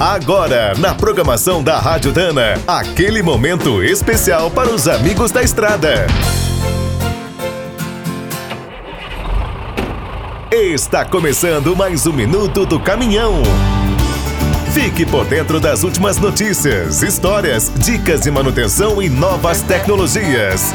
Agora, na programação da Rádio Dana, aquele momento especial para os amigos da estrada. Está começando mais um minuto do caminhão. Fique por dentro das últimas notícias, histórias, dicas de manutenção e novas tecnologias.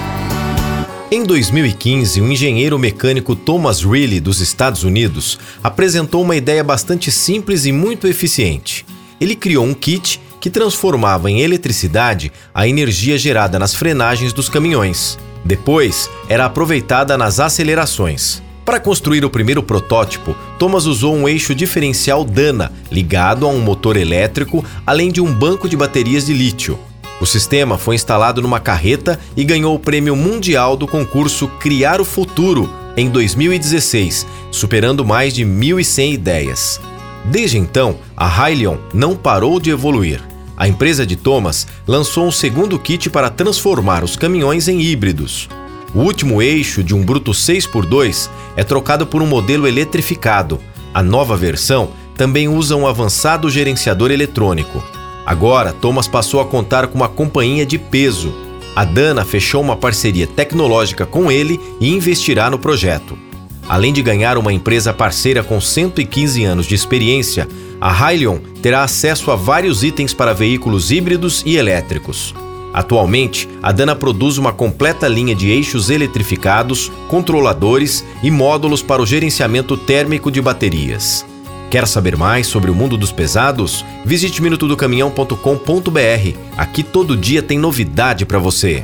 Em 2015, o engenheiro mecânico Thomas Reilly, dos Estados Unidos, apresentou uma ideia bastante simples e muito eficiente ele criou um kit que transformava em eletricidade a energia gerada nas frenagens dos caminhões. Depois, era aproveitada nas acelerações. Para construir o primeiro protótipo, Thomas usou um eixo diferencial Dana ligado a um motor elétrico, além de um banco de baterias de lítio. O sistema foi instalado numa carreta e ganhou o prêmio mundial do concurso Criar o Futuro em 2016, superando mais de 1.100 ideias. Desde então, a Hyliion não parou de evoluir. A empresa de Thomas lançou um segundo kit para transformar os caminhões em híbridos. O último eixo de um Bruto 6x2 é trocado por um modelo eletrificado. A nova versão também usa um avançado gerenciador eletrônico. Agora, Thomas passou a contar com uma companhia de peso. A Dana fechou uma parceria tecnológica com ele e investirá no projeto. Além de ganhar uma empresa parceira com 115 anos de experiência, a Hyliion terá acesso a vários itens para veículos híbridos e elétricos. Atualmente, a Dana produz uma completa linha de eixos eletrificados, controladores e módulos para o gerenciamento térmico de baterias. Quer saber mais sobre o mundo dos pesados? Visite minutodocaminhão.com.br. Aqui todo dia tem novidade para você.